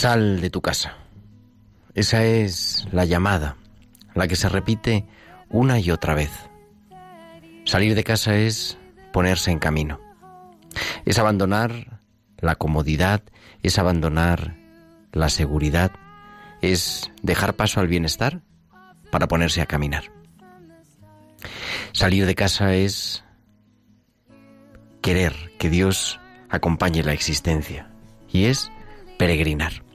Sal de tu casa. Esa es la llamada, la que se repite una y otra vez. Salir de casa es ponerse en camino. Es abandonar la comodidad, es abandonar la seguridad, es dejar paso al bienestar para ponerse a caminar. Salir de casa es querer que Dios acompañe la existencia y es peregrinar.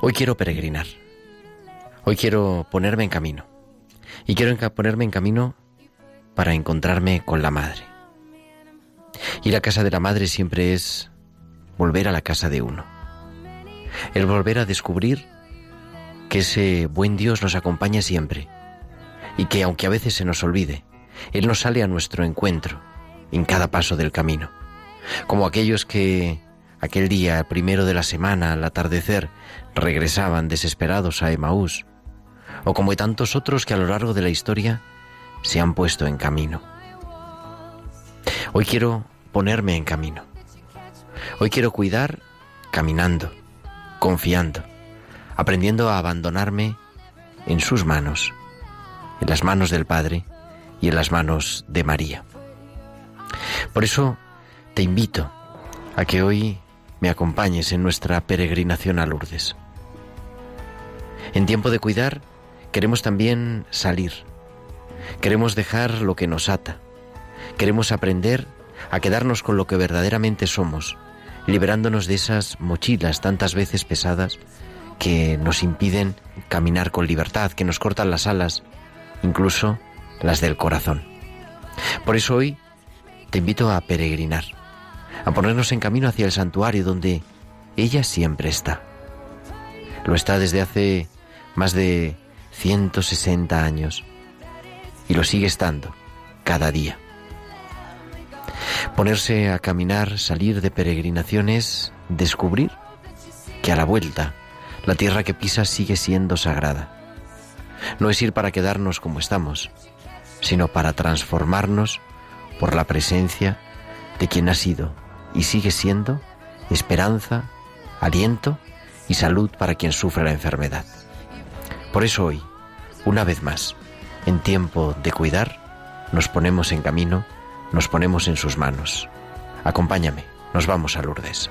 Hoy quiero peregrinar. Hoy quiero ponerme en camino. Y quiero ponerme en camino para encontrarme con la madre. Ir a casa de la madre siempre es volver a la casa de uno. El volver a descubrir que ese buen Dios nos acompaña siempre y que aunque a veces se nos olvide, Él nos sale a nuestro encuentro en cada paso del camino. Como aquellos que aquel día primero de la semana al atardecer regresaban desesperados a Emaús, o como tantos otros que a lo largo de la historia se han puesto en camino. Hoy quiero ponerme en camino. Hoy quiero cuidar caminando, confiando, aprendiendo a abandonarme en sus manos, en las manos del Padre y en las manos de María. Por eso te invito a que hoy me acompañes en nuestra peregrinación a Lourdes. En tiempo de cuidar queremos también salir. Queremos dejar lo que nos ata. Queremos aprender a quedarnos con lo que verdaderamente somos, liberándonos de esas mochilas tantas veces pesadas que nos impiden caminar con libertad, que nos cortan las alas, incluso las del corazón. Por eso hoy te invito a peregrinar, a ponernos en camino hacia el santuario donde ella siempre está. Lo está desde hace más de 160 años y lo sigue estando cada día. Ponerse a caminar, salir de peregrinaciones, descubrir que a la vuelta la tierra que pisas sigue siendo sagrada. No es ir para quedarnos como estamos, sino para transformarnos por la presencia de quien ha sido y sigue siendo esperanza, aliento y salud para quien sufre la enfermedad. Por eso hoy, una vez más, en tiempo de cuidar, nos ponemos en camino, nos ponemos en sus manos. Acompáñame, nos vamos a Lourdes.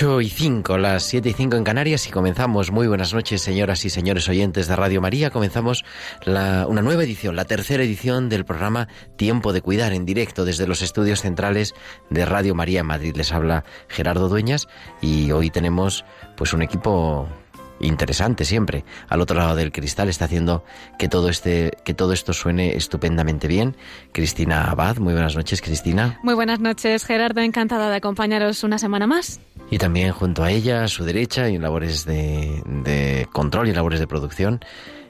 8 y 5, las 7 y 5 en Canarias y comenzamos. Muy buenas noches, señoras y señores oyentes de Radio María. Comenzamos la, una nueva edición, la tercera edición del programa Tiempo de Cuidar en directo desde los estudios centrales de Radio María en Madrid. Les habla Gerardo Dueñas y hoy tenemos pues un equipo interesante siempre. Al otro lado del cristal está haciendo que todo este que todo esto suene estupendamente bien. Cristina Abad, muy buenas noches, Cristina. Muy buenas noches, Gerardo, encantada de acompañaros una semana más. Y también junto a ella, a su derecha, y en labores de, de control y labores de producción,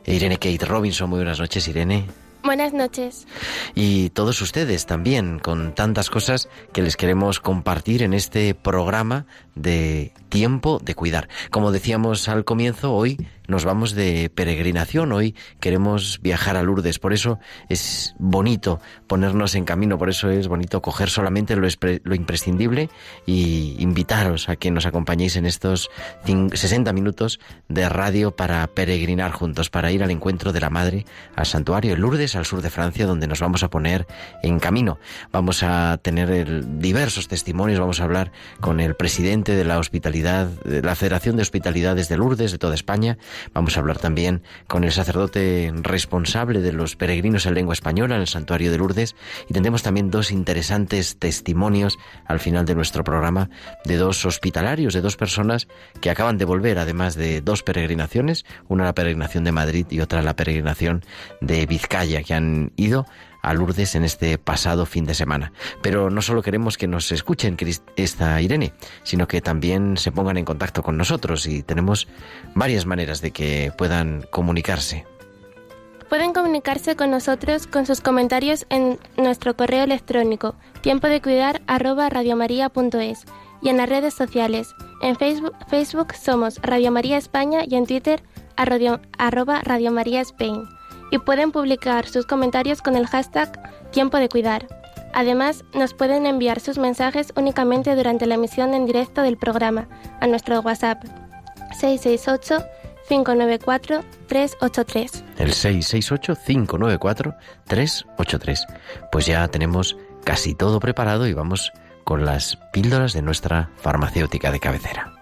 Irene Kate Robinson. Muy buenas noches, Irene. Buenas noches. Y todos ustedes también, con tantas cosas que les queremos compartir en este programa de tiempo de cuidar. Como decíamos al comienzo, hoy nos vamos de peregrinación, hoy queremos viajar a Lourdes, por eso es bonito ponernos en camino, por eso es bonito coger solamente lo, lo imprescindible y invitaros a que nos acompañéis en estos 60 minutos de radio para peregrinar juntos, para ir al encuentro de la Madre al santuario de Lourdes, al sur de Francia, donde nos vamos a poner en camino. Vamos a tener diversos testimonios, vamos a hablar con el presidente de la hospitalidad, de la Federación de Hospitalidades de Lourdes de toda España, Vamos a hablar también con el sacerdote responsable de los peregrinos en lengua española en el santuario de Lourdes. Y tendremos también dos interesantes testimonios al final de nuestro programa de dos hospitalarios, de dos personas que acaban de volver, además de dos peregrinaciones, una la peregrinación de Madrid y otra la peregrinación de Vizcaya, que han ido a Lourdes en este pasado fin de semana. Pero no solo queremos que nos escuchen esta Irene, sino que también se pongan en contacto con nosotros y tenemos varias maneras de que puedan comunicarse. Pueden comunicarse con nosotros con sus comentarios en nuestro correo electrónico tiempo de cuidar y en las redes sociales. En Facebook, Facebook somos Radio María España y en Twitter arroba Radio María y pueden publicar sus comentarios con el hashtag Tiempo de Cuidar. Además, nos pueden enviar sus mensajes únicamente durante la emisión en directo del programa a nuestro WhatsApp 668 594 383. El 668 594 383. Pues ya tenemos casi todo preparado y vamos con las píldoras de nuestra farmacéutica de cabecera.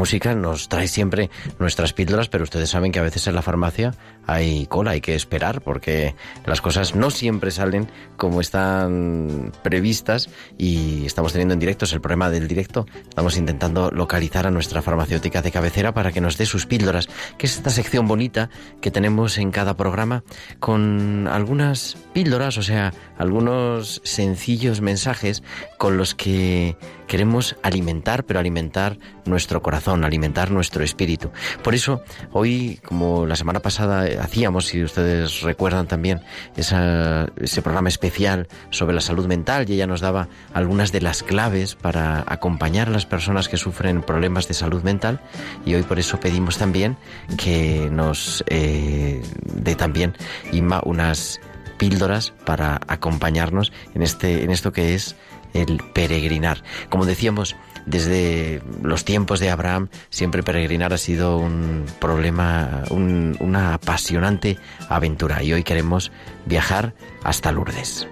Música nos trae siempre nuestras píldoras, pero ustedes saben que a veces en la farmacia hay cola, hay que esperar, porque las cosas no siempre salen como están previstas y estamos teniendo en directo, es el problema del directo, estamos intentando localizar a nuestra farmacéutica de cabecera para que nos dé sus píldoras, que es esta sección bonita que tenemos en cada programa con algunas píldoras, o sea, algunos sencillos mensajes con los que queremos alimentar, pero alimentar nuestro corazón, alimentar nuestro espíritu. Por eso, hoy, como la semana pasada hacíamos, si ustedes recuerdan también, ese programa especial sobre la salud mental y ella nos daba algunas de las claves para acompañar a las personas que sufren problemas de salud mental y hoy por eso pedimos también que nos eh, dé también unas píldoras para acompañarnos en este en esto que es el peregrinar. Como decíamos, desde los tiempos de Abraham, siempre peregrinar ha sido un problema, una apasionante aventura y hoy queremos viajar hasta Lourdes.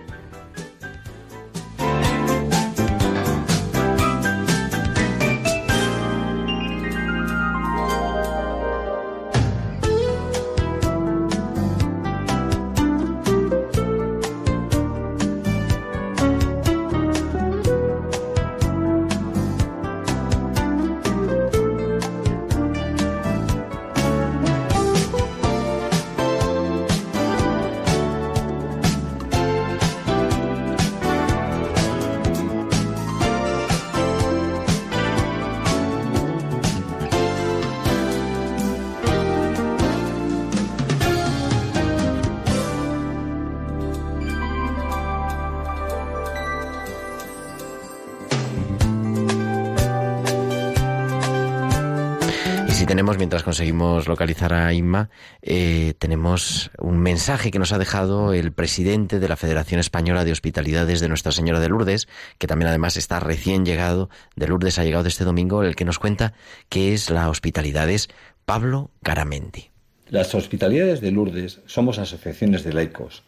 Conseguimos localizar a Inma, eh, tenemos un mensaje que nos ha dejado el presidente de la Federación Española de Hospitalidades de Nuestra Señora de Lourdes, que también además está recién llegado de Lourdes, ha llegado este domingo, el que nos cuenta qué es la hospitalidad, es Pablo Garamendi. Las hospitalidades de Lourdes somos asociaciones de laicos.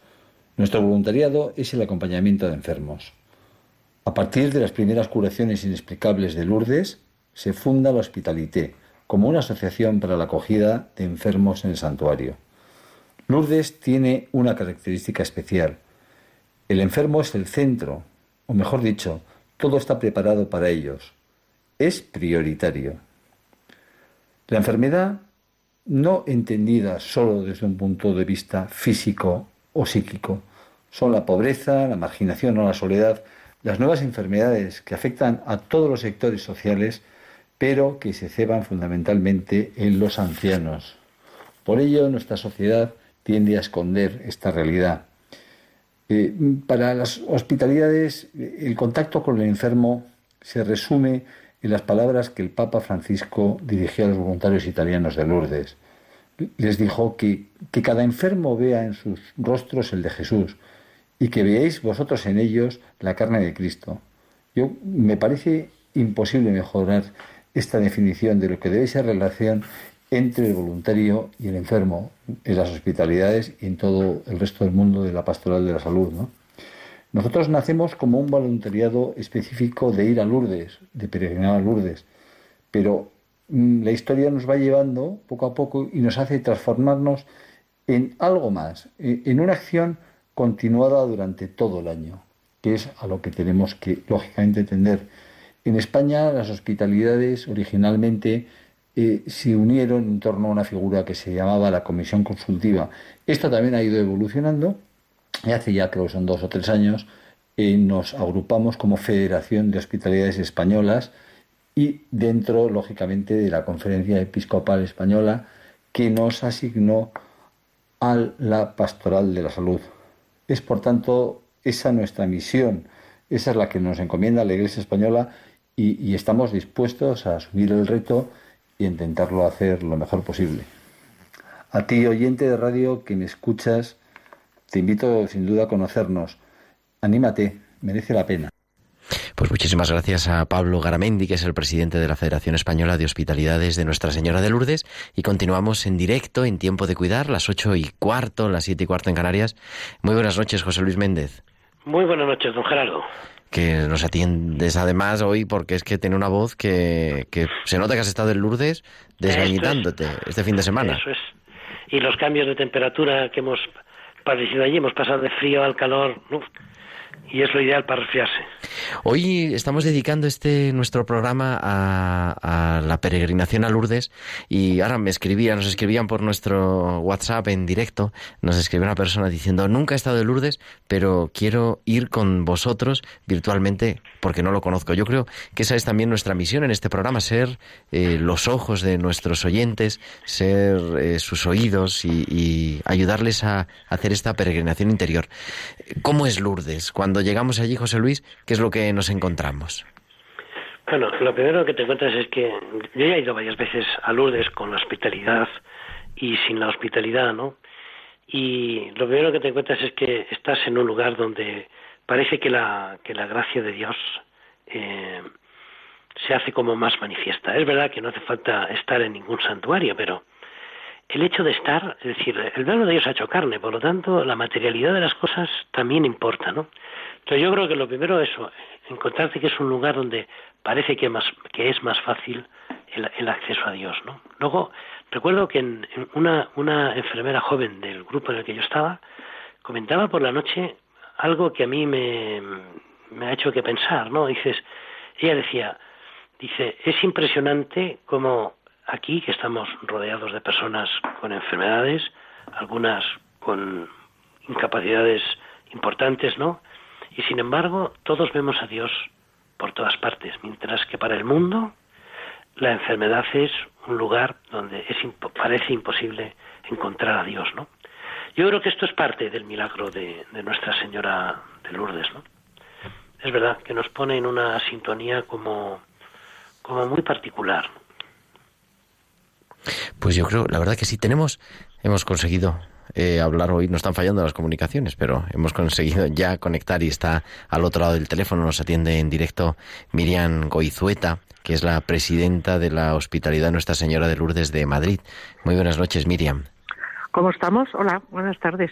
Nuestro voluntariado es el acompañamiento de enfermos. A partir de las primeras curaciones inexplicables de Lourdes, se funda la Hospitalité, como una asociación para la acogida de enfermos en el santuario. Lourdes tiene una característica especial. El enfermo es el centro, o mejor dicho, todo está preparado para ellos. Es prioritario. La enfermedad, no entendida solo desde un punto de vista físico o psíquico, son la pobreza, la marginación o la soledad, las nuevas enfermedades que afectan a todos los sectores sociales pero que se ceban fundamentalmente en los ancianos. Por ello, nuestra sociedad tiende a esconder esta realidad. Eh, para las hospitalidades, el contacto con el enfermo se resume en las palabras que el Papa Francisco dirigió a los voluntarios italianos de Lourdes. Les dijo que, que cada enfermo vea en sus rostros el de Jesús y que veáis vosotros en ellos la carne de Cristo. Yo me parece imposible mejorar esta definición de lo que debe ser relación entre el voluntario y el enfermo en las hospitalidades y en todo el resto del mundo de la pastoral de la salud. Nosotros nacemos como un voluntariado específico de ir a Lourdes, de peregrinar a Lourdes, pero mm, la historia nos va llevando poco a poco y nos hace transformarnos en algo más, e, en una acción continuada durante todo el año, que es a lo que tenemos que, lógicamente, tender en España las hospitalidades originalmente eh, se unieron en torno a una figura que se llamaba la Comisión Consultiva. Esto también ha ido evolucionando y hace ya creo que son dos o tres años eh, nos agrupamos como Federación de Hospitalidades Españolas y dentro, lógicamente, de la Conferencia Episcopal Española que nos asignó a la Pastoral de la Salud. Es, por tanto, esa nuestra misión, esa es la que nos encomienda la Iglesia Española y, estamos dispuestos a asumir el reto y intentarlo hacer lo mejor posible. A ti, oyente de radio que me escuchas, te invito sin duda a conocernos. Anímate, merece la pena. Pues muchísimas gracias a Pablo Garamendi, que es el presidente de la Federación Española de Hospitalidades de Nuestra Señora de Lourdes, y continuamos en directo en Tiempo de Cuidar, las ocho y cuarto, las siete y cuarto en Canarias. Muy buenas noches, José Luis Méndez. Muy buenas noches, don Gerardo. Que nos atiendes además hoy porque es que tiene una voz que, que se nota que has estado en Lourdes desgañitándote este fin de semana. Eso es. Y los cambios de temperatura que hemos padecido allí, hemos pasado de frío al calor, uf, y es lo ideal para resfriarse. Hoy estamos dedicando este nuestro programa a, a, la peregrinación a Lourdes y ahora me escribían, nos escribían por nuestro WhatsApp en directo, nos escribió una persona diciendo nunca he estado en Lourdes, pero quiero ir con vosotros virtualmente porque no lo conozco. Yo creo que esa es también nuestra misión en este programa, ser eh, los ojos de nuestros oyentes, ser eh, sus oídos y, ayudarles a hacer esta peregrinación interior. ¿Cómo es Lourdes? Llegamos allí, José Luis, ¿qué es lo que nos encontramos? Bueno, lo primero que te encuentras es que yo ya he ido varias veces a Lourdes con la hospitalidad y sin la hospitalidad, ¿no? Y lo primero que te encuentras es que estás en un lugar donde parece que la, que la gracia de Dios eh, se hace como más manifiesta. Es verdad que no hace falta estar en ningún santuario, pero el hecho de estar, es decir, el verbo de Dios ha hecho carne, por lo tanto, la materialidad de las cosas también importa, ¿no? Entonces yo creo que lo primero es eso, encontrarte que es un lugar donde parece que, es más fácil el, acceso a Dios, ¿no? Luego, recuerdo que una, enfermera joven del grupo en el que yo estaba comentaba por la noche algo que a mí me, me ha hecho que pensar, ¿no? Dices, ella decía, dice, es impresionante cómo aquí, que estamos rodeados de personas con enfermedades, algunas con incapacidades importantes, ¿no? Y sin embargo, todos vemos a Dios por todas partes, mientras que para el mundo la enfermedad es un lugar donde es parece imposible encontrar a Dios, ¿no? Yo creo que esto es parte del milagro de, de Nuestra Señora de Lourdes, ¿no? Es verdad que nos pone en una sintonía como, como muy particular. Pues yo creo, la verdad que sí, tenemos, hemos conseguido eh, hablar hoy. No están fallando las comunicaciones, pero hemos conseguido ya conectar y está al otro lado del teléfono. Nos atiende en directo Miriam Goizueta, que es la presidenta de la Hospitalidad Nuestra Señora de Lourdes de Madrid. Muy buenas noches, Miriam. ¿Cómo estamos? Hola, buenas tardes.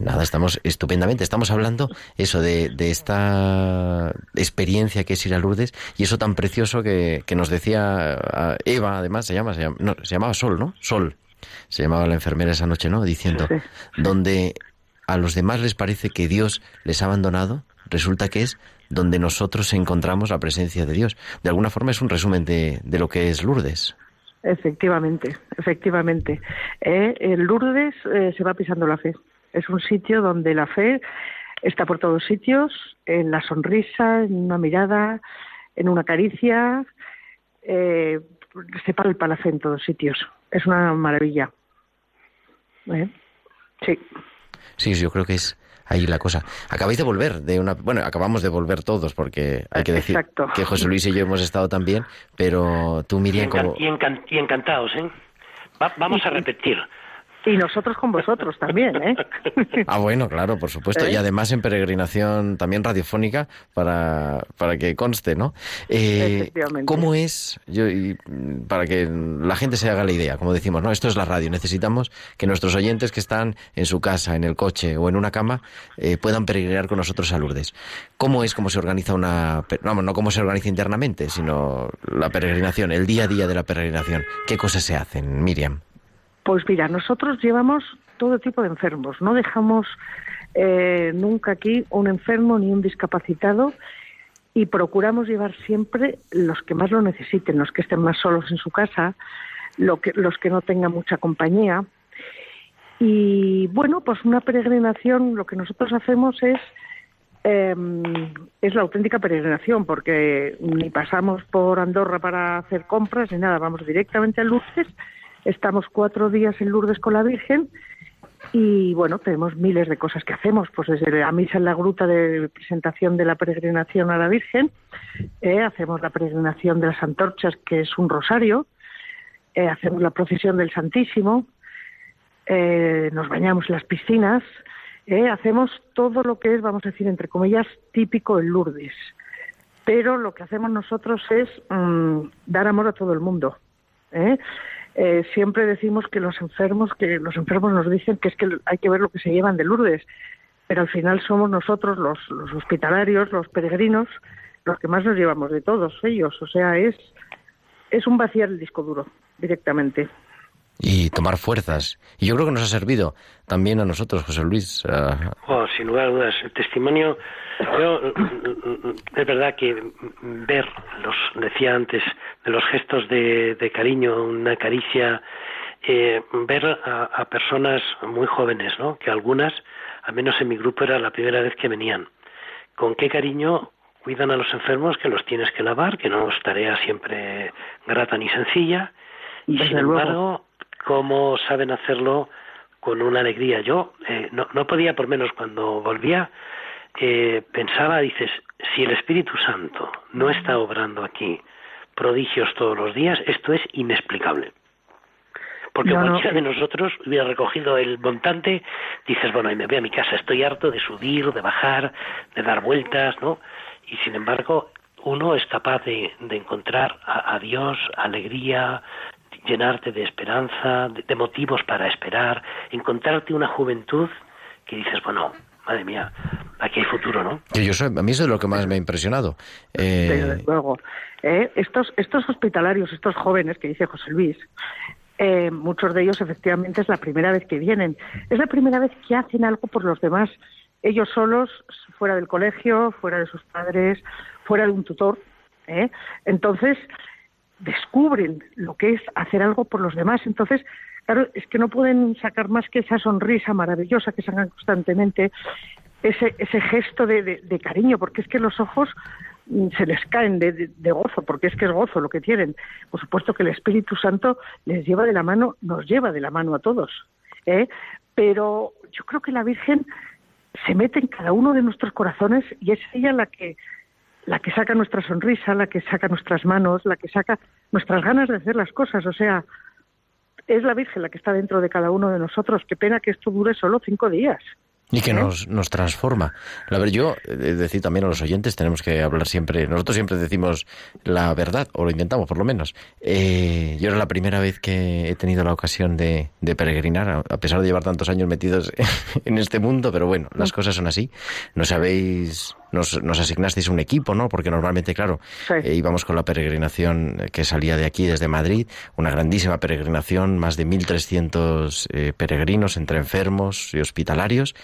Nada, estamos estupendamente. Estamos hablando eso de, de, esta experiencia que es ir a Lourdes y eso tan precioso que, que nos decía Eva, además, se llama, se, llama, no, se llamaba Sol, ¿no? Sol. Se llamaba la enfermera esa noche, ¿no? Diciendo, sí, sí. donde a los demás les parece que Dios les ha abandonado, resulta que es donde nosotros encontramos la presencia de Dios. De alguna forma es un resumen de, de lo que es Lourdes. Efectivamente, efectivamente. Eh, en Lourdes eh, se va pisando la fe. Es un sitio donde la fe está por todos sitios, en la sonrisa, en una mirada, en una caricia. Eh, se palpa la fe en todos sitios. Es una maravilla. ¿Eh? Sí. Sí, yo creo que es ahí la cosa. Acabáis de volver de una, bueno, acabamos de volver todos porque hay que decir Exacto. que José Luis y yo hemos estado también, pero tú Miriam y, como y, encan y encantados, ¿eh? Va vamos a repetir. Y nosotros con vosotros también, ¿eh? ah, bueno, claro, por supuesto. ¿Eh? Y además en peregrinación también radiofónica para, para que conste, ¿no? Eh, ¿Cómo es, yo, y para que la gente se haga la idea, como decimos, ¿no? Esto es la radio. Necesitamos que nuestros oyentes que están en su casa, en el coche o en una cama eh, puedan peregrinar con nosotros a Lourdes. ¿Cómo es cómo se organiza una... Vamos, no cómo se organiza internamente, sino la peregrinación, el día a día de la peregrinación? ¿Qué cosas se hacen, Miriam? Pues mira, nosotros llevamos todo tipo de enfermos, no dejamos eh, nunca aquí un enfermo ni un discapacitado y procuramos llevar siempre los que más lo necesiten, los que estén más solos en su casa, lo que, los que no tengan mucha compañía. Y bueno, pues una peregrinación, lo que nosotros hacemos es eh, es la auténtica peregrinación, porque ni pasamos por Andorra para hacer compras ni nada, vamos directamente a Lourdes Estamos cuatro días en Lourdes con la Virgen y bueno, tenemos miles de cosas que hacemos, pues desde la misa en la gruta de presentación de la peregrinación a la Virgen, eh, hacemos la peregrinación de las antorchas, que es un rosario, eh, hacemos la procesión del Santísimo, eh, nos bañamos en las piscinas, hacemos todo lo que es, vamos a decir, entre comillas, típico en Lourdes. Pero lo que hacemos nosotros es mmm, dar amor a todo el mundo. ¿eh? Eh, siempre decimos que los enfermos, que los enfermos nos dicen que es que hay que ver lo que se llevan de Lourdes. pero al final somos nosotros, los, los hospitalarios, los peregrinos, los que más nos llevamos de todos ellos. O sea, es, es un vaciar el disco duro directamente y tomar fuerzas. Y yo creo que nos ha servido también a nosotros, José Luis. Oh, sin lugar a dudas, el testimonio, yo, es verdad que ver, los decía antes, de los gestos de, cariño, una caricia, eh, ver a, a, personas muy jóvenes, ¿no? Que algunas, al menos en mi grupo, era la primera vez que venían. Con qué cariño cuidan a los enfermos, que los tienes que lavar, que no es tarea siempre grata ni sencilla. Y sin embargo, cómo saben hacerlo con una alegría. Yo eh, no, no, podía, por menos cuando volvía, eh, pensaba, dices, si el Espíritu Santo no está obrando aquí prodigios todos los días, esto es inexplicable. Porque cualquiera de nosotros hubiera recogido el montante, dices, bueno, y me voy a mi casa, estoy harto de subir, de bajar, de dar vueltas, ¿no? Y sin embargo, uno es capaz de, de encontrar a, a Dios alegría, llenarte de esperanza, de, motivos para esperar, encontrarte una juventud que dices, bueno, madre mía, aquí hay futuro, ¿no? Yo, yo a mí eso es lo que más me ha impresionado. Eh... luego, eh, estos, estos hospitalarios, estos jóvenes que dice José Luis, eh, muchos de ellos efectivamente es la primera vez que vienen, es la primera vez que hacen algo por los demás, ellos solos, fuera del colegio, fuera de sus padres, fuera de un tutor. ¿eh? Entonces, descubren lo que es hacer algo por los demás. Entonces, claro, es que no pueden sacar más que esa sonrisa maravillosa que sacan constantemente, ese, ese gesto de, cariño, porque es que los ojos mm, se les caen de, gozo, porque es que es gozo lo que tienen. Por supuesto que el Espíritu Santo les lleva de la mano, nos lleva de la mano a todos. ¿eh? Pero yo creo que la Virgen se mete en cada uno de nuestros corazones y es ella la que la que saca nuestra sonrisa, la que saca nuestras manos, la que saca nuestras ganas de hacer las cosas. O sea, es la Virgen la que está dentro de cada uno de nosotros. Qué pena que esto dure solo cinco días. Y que ¿Eh? nos, nos transforma. La ver, yo, decir también a los oyentes, tenemos que hablar siempre, nosotros siempre decimos la verdad, o lo intentamos por lo menos. Eh, yo era la primera vez que he tenido la ocasión de, de, peregrinar, a pesar de llevar tantos años metidos en este mundo, pero bueno, las mm. cosas son así. No sabéis nos, nos asignasteis un equipo, ¿no? Porque normalmente, claro, eh, íbamos con la peregrinación que salía de aquí, desde Madrid, una grandísima peregrinación, más de 1.300 eh, peregrinos entre enfermos y hospitalarios.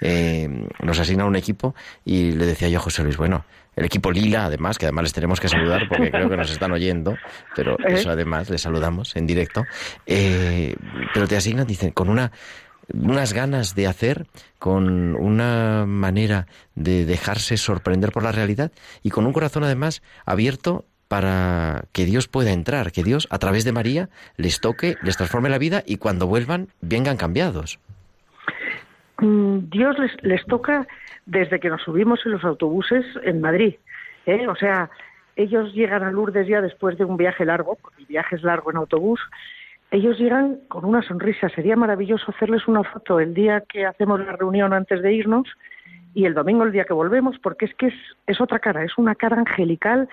Eh, nos asigna un equipo y le decía yo a José Luis, bueno, el equipo Lila, además, que además les tenemos que saludar porque creo que nos están oyendo, pero eso además les saludamos en directo. pero te asignan, dicen, con una unas ganas de hacer, con una manera de dejarse sorprender por la realidad y con un corazón además abierto para que Dios pueda entrar, que Dios a través de María les toque, les transforme la vida y cuando vuelvan vengan cambiados. Mm, Dios les, les toca desde que nos subimos en los autobuses en Madrid. ¿eh? O sea, ellos llegan a Lourdes ya después de un viaje largo, porque el viaje es largo en autobús, ellos llegan con una sonrisa. Sería maravilloso hacerles una foto el día que hacemos la reunión antes de irnos y el domingo el día que volvemos, porque es que es, es otra cara, es una cara angelical,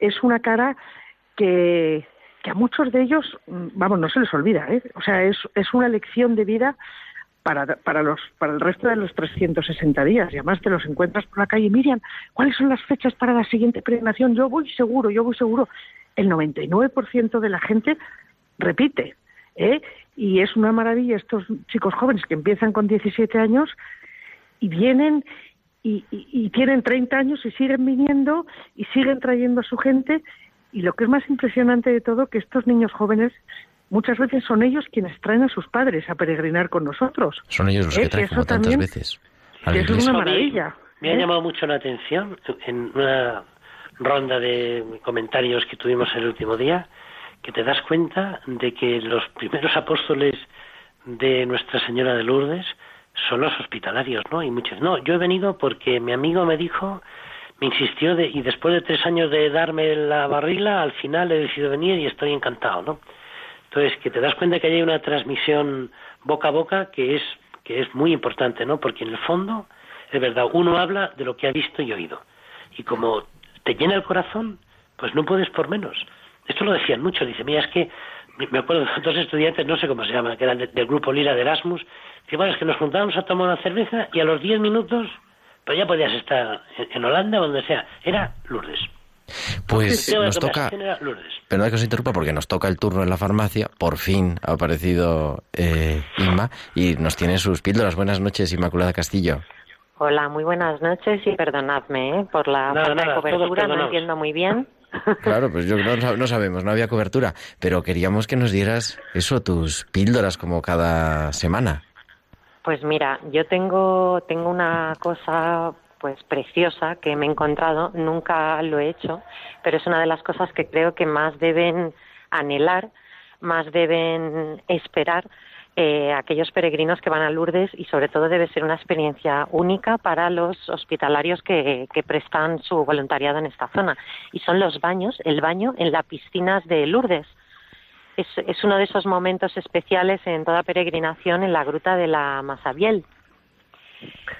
es una cara que, que a muchos de ellos, mm, vamos, no se les olvida, ¿eh? o sea, es, es una lección de vida para, para, los, para el resto de los 360 días. Y además te los encuentras por la calle. Miriam, ¿cuáles son las fechas para la siguiente peregrinación? Yo voy seguro, yo voy seguro. El 99% de la gente repite. ¿Eh? Y es una maravilla estos chicos jóvenes que empiezan con 17 años y vienen y, tienen 30 años y siguen viniendo y siguen trayendo a su gente. Y lo que es más impresionante de todo, que estos niños jóvenes muchas veces son ellos quienes traen a sus padres a peregrinar con nosotros. Son ellos los que ¿Eh? traen como tantas veces. es una maravilla. Me, ha ¿eh? llamado mucho la atención en una ronda de comentarios que tuvimos el último día que te das cuenta de que los primeros apóstoles de Nuestra Señora de Lourdes son los hospitalarios, ¿no? Y muchos, no, yo he venido porque mi amigo me dijo, me insistió de, y después de tres años de darme la barrila, al final he decidido venir y estoy encantado, ¿no? Entonces, que te das cuenta que hay una transmisión boca a boca que es, que es muy importante, ¿no? Porque en el fondo, es verdad, uno habla de lo que ha visto y oído. Y como te llena el corazón, pues no puedes por menos. Esto lo decían muchos, dice, mira, es que me acuerdo de dos estudiantes, no sé cómo se llaman, que eran del grupo Lira de Erasmus, que bueno, es que nos juntábamos a tomar una cerveza y a los diez minutos, pues ya podías estar en, Holanda o donde sea, era Lourdes. Pues nos toca, perdón que os interrumpa porque nos toca el turno en la farmacia, por fin ha aparecido eh, Inma y nos tiene sus píldoras. Buenas noches, Inmaculada Castillo. Hola, muy buenas noches y perdonadme ¿eh? por la cobertura, no entiendo muy bien. Claro, pues yo no, no, sabemos, no había cobertura, pero queríamos que nos dieras eso, tus píldoras como cada semana. Pues mira, yo tengo, tengo una cosa pues preciosa que me he encontrado, nunca lo he hecho, pero es una de las cosas que creo que más deben anhelar, más deben esperar eh, aquellos peregrinos que van a Lourdes y sobre todo debe ser una experiencia única para los hospitalarios que, prestan su voluntariado en esta zona. Y son los baños, el baño en las piscinas de Lourdes. Es, es uno de esos momentos especiales en toda peregrinación en la gruta de la Masabiel.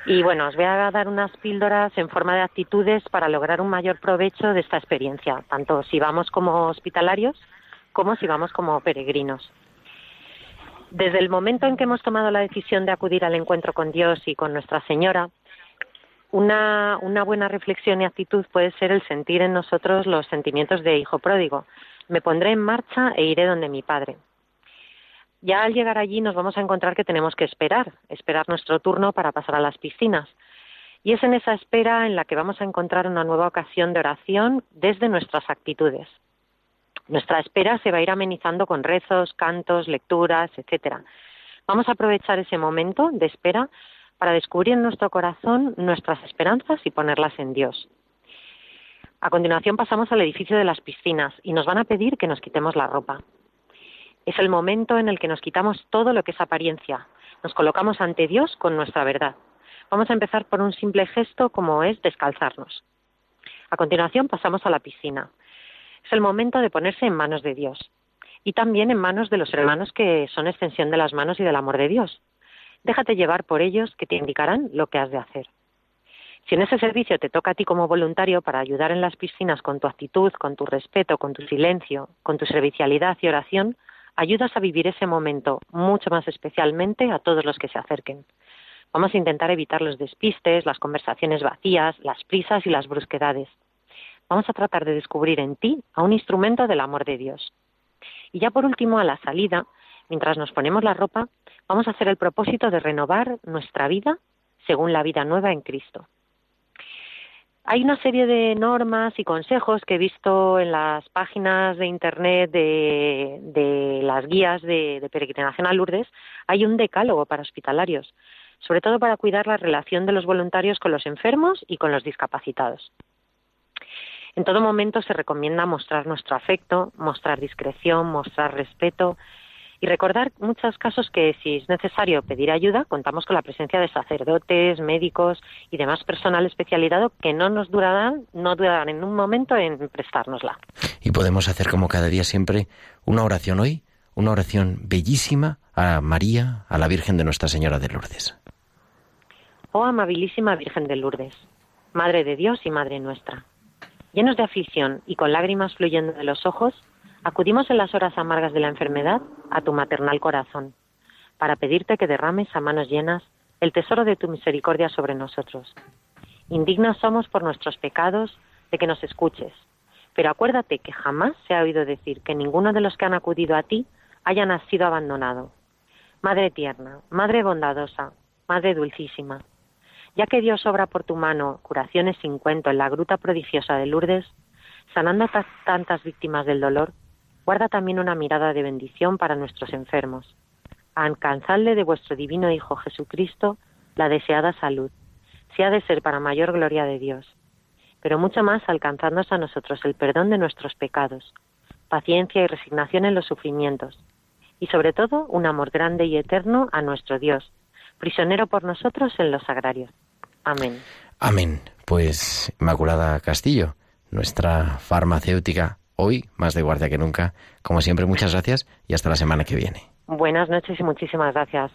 Y bueno, os voy a dar unas píldoras en forma de actitudes para lograr un mayor provecho de esta experiencia, tanto si vamos como hospitalarios como si vamos como peregrinos. Desde el momento en que hemos tomado la decisión de acudir al encuentro con Dios y con Nuestra Señora, una, buena reflexión y actitud puede ser el sentir en nosotros los sentimientos de hijo pródigo. Me pondré en marcha e iré donde mi Padre. Ya al llegar allí nos vamos a encontrar que tenemos que esperar, esperar nuestro turno para pasar a las piscinas. Y es en esa espera en la que vamos a encontrar una nueva ocasión de oración desde nuestras actitudes. Nuestra espera se va a ir amenizando con rezos, cantos, lecturas, etcétera. Vamos a aprovechar ese momento de espera para descubrir en nuestro corazón nuestras esperanzas y ponerlas en Dios. A continuación pasamos al edificio de las piscinas y nos van a pedir que nos quitemos la ropa. Es el momento en el que nos quitamos todo lo que es apariencia. Nos colocamos ante Dios con nuestra verdad. Vamos a empezar por un simple gesto como es descalzarnos. A continuación pasamos a la piscina. Es el momento de ponerse en manos de Dios y también en manos de los hermanos que son extensión de las manos y del amor de Dios. Déjate llevar por ellos que te indicarán lo que has de hacer. Si en ese servicio te toca a ti como voluntario para ayudar en las piscinas con tu actitud, con tu respeto, con tu silencio, con tu servicialidad y oración, ayudas a vivir ese momento mucho más especialmente a todos los que se acerquen. Vamos a intentar evitar los despistes, las conversaciones vacías, las prisas y las brusquedades vamos a tratar de descubrir en ti a un instrumento del amor de Dios. Y ya por último, a la salida, mientras nos ponemos la ropa, vamos a hacer el propósito de renovar nuestra vida según la vida nueva en Cristo. Hay una serie de normas y consejos que he visto en las páginas de Internet de, las guías de, de peregrinación a Lourdes. Hay un decálogo para hospitalarios, sobre todo para cuidar la relación de los voluntarios con los enfermos y con los discapacitados. En todo momento se recomienda mostrar nuestro afecto, mostrar discreción, mostrar respeto y recordar muchos casos que si es necesario pedir ayuda, contamos con la presencia de sacerdotes, médicos y demás personal especializado que no nos durarán, no durarán en un momento en prestárnosla. Y podemos hacer como cada día siempre una oración hoy, una oración bellísima a María, a la Virgen de Nuestra Señora de Lourdes. Oh amabilísima Virgen de Lourdes, Madre de Dios y Madre nuestra Llenos de aflicción y con lágrimas fluyendo de los ojos, acudimos en las horas amargas de la enfermedad a tu maternal corazón, para pedirte que derrames a manos llenas el tesoro de tu misericordia sobre nosotros. Indignos somos por nuestros pecados de que nos escuches, pero acuérdate que jamás se ha oído decir que ninguno de los que han acudido a ti haya nacido abandonado. Madre tierna, Madre bondadosa, Madre dulcísima, ya que Dios obra por tu mano curaciones sin cuento en la gruta prodigiosa de Lourdes, sanando a tantas víctimas del dolor, guarda también una mirada de bendición para nuestros enfermos. Alcanzadle de vuestro divino Hijo Jesucristo la deseada salud, si ha de ser para mayor gloria de Dios, pero mucho más alcanzándonos a nosotros el perdón de nuestros pecados, paciencia y resignación en los sufrimientos, y sobre todo un amor grande y eterno a nuestro Dios, prisionero por nosotros en los agrarios. Amén. Amén. Pues Inmaculada Castillo, nuestra farmacéutica, hoy más de guardia que nunca. Como siempre, muchas gracias y hasta la semana que viene. Buenas noches y muchísimas gracias.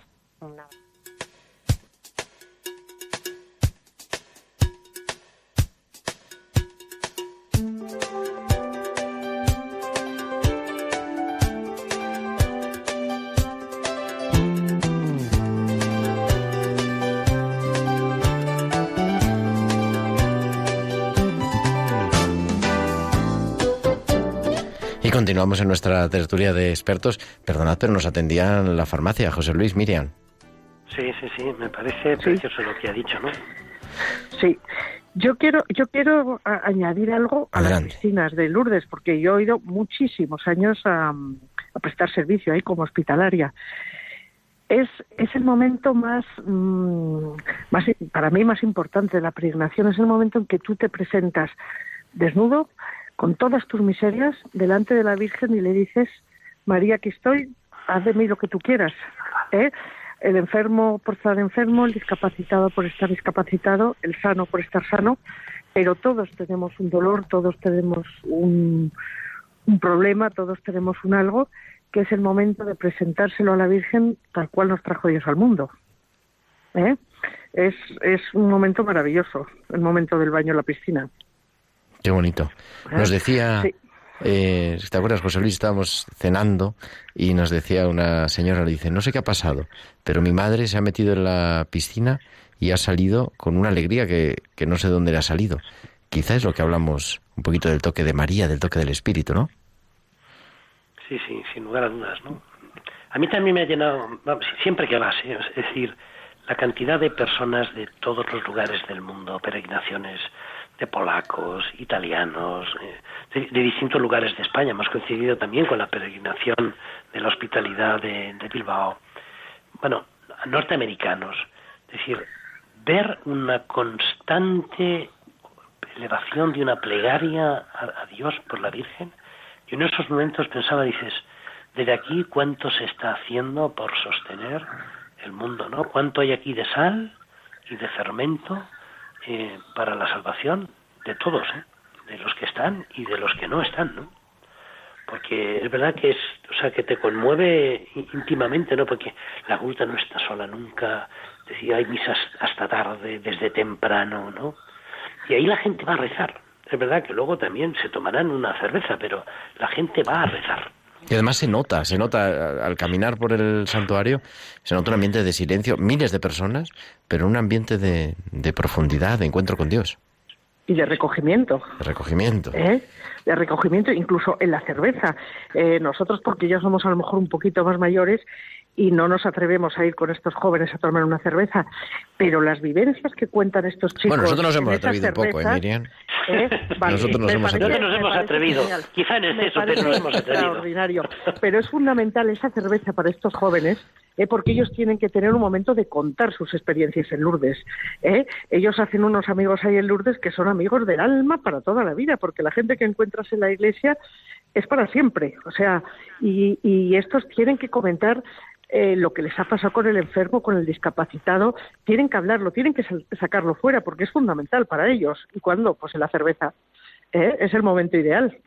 Continuamos en nuestra tertulia de expertos. Perdonad, pero nos atendía en la farmacia, José Luis Miriam. Sí, sí, sí, me parece precioso lo que ha dicho, ¿no? Sí, yo quiero, yo quiero añadir algo a Adelante. las piscinas de Lourdes, porque yo he ido muchísimos años a, a prestar servicio ahí como hospitalaria. Es, es el momento más, mm, más, para mí más importante de la peregrinación, es el momento en que tú te presentas desnudo, con todas tus miserias, delante de la Virgen y le dices, María, aquí estoy, haz de mí lo que tú quieras. ¿eh? El enfermo por estar enfermo, el discapacitado por estar discapacitado, el sano por estar sano, pero todos tenemos un dolor, todos tenemos un, un problema, todos tenemos un algo, que es el momento de presentárselo a la Virgen tal cual nos trajo Dios al mundo. ¿eh? Es, es un momento maravilloso, el momento del baño en la piscina. Qué bonito. Nos decía, Sí. eh, ¿te acuerdas, José Luis? Estábamos cenando y nos decía una señora, le dice, no sé qué ha pasado, pero mi madre se ha metido en la piscina y ha salido con una alegría que, que no sé dónde le ha salido. Quizá es lo que hablamos un poquito del toque de María, del toque del Espíritu, ¿no? Sí, sí, sin lugar a dudas, ¿no? A mí también me ha llenado, vamos, siempre que vas, ¿eh? es decir, la cantidad de personas de todos los lugares del mundo, peregrinaciones de polacos, italianos, eh, de, distintos lugares de España. Hemos coincidido también con la peregrinación de la hospitalidad de, de Bilbao. Bueno, norteamericanos. Es decir, ver una constante elevación de una plegaria a, a Dios por la Virgen. Yo en esos momentos pensaba, dices, desde aquí cuánto se está haciendo por sostener el mundo, ¿no? Cuánto hay aquí de sal y de fermento eh, para la salvación de todos, ¿eh? de los que están y de los que no están, ¿no? Porque es verdad que es, o sea, que te conmueve íntimamente, ¿no? Porque la gruta no está sola nunca, decía, hay misas hasta tarde, desde temprano, ¿no? Y ahí la gente va a rezar. Es verdad que luego también se tomarán una cerveza, pero la gente va a rezar. Y además se nota, se nota al caminar por el santuario, se nota un ambiente de silencio, miles de personas, pero un ambiente de, de profundidad, de encuentro con Dios, Y de recogimiento. de recogimiento. ¿eh? de recogimiento, incluso en la cerveza. Eh, nosotros, porque ya somos a lo mejor un poquito más mayores y no nos atrevemos a ir con estos jóvenes a tomar una cerveza, pero las vivencias que cuentan estos chicos. Bueno, nosotros nos hemos atrevido un poco, ¿eh, Miriam? ¿eh? Vale, Nosotros nos hemos atrevido. Nosotros nos hemos atrevido. Quizá en exceso, pero nos hemos atrevido. Extraordinario. Pero es fundamental esa cerveza para estos jóvenes, ¿eh? porque ellos tienen que tener un momento de contar sus experiencias en Lourdes. ¿eh? Ellos hacen unos amigos ahí en Lourdes que son amigos del alma para toda la vida, porque la gente que encuentras en la iglesia es para siempre. O sea, y, y estos tienen que comentar eh, lo que les ha pasado con el enfermo, con el discapacitado, tienen que hablarlo, tienen que sacarlo fuera, porque es fundamental para ellos. ¿Y cuándo? Pues en la cerveza. ¿eh? Es el momento ideal.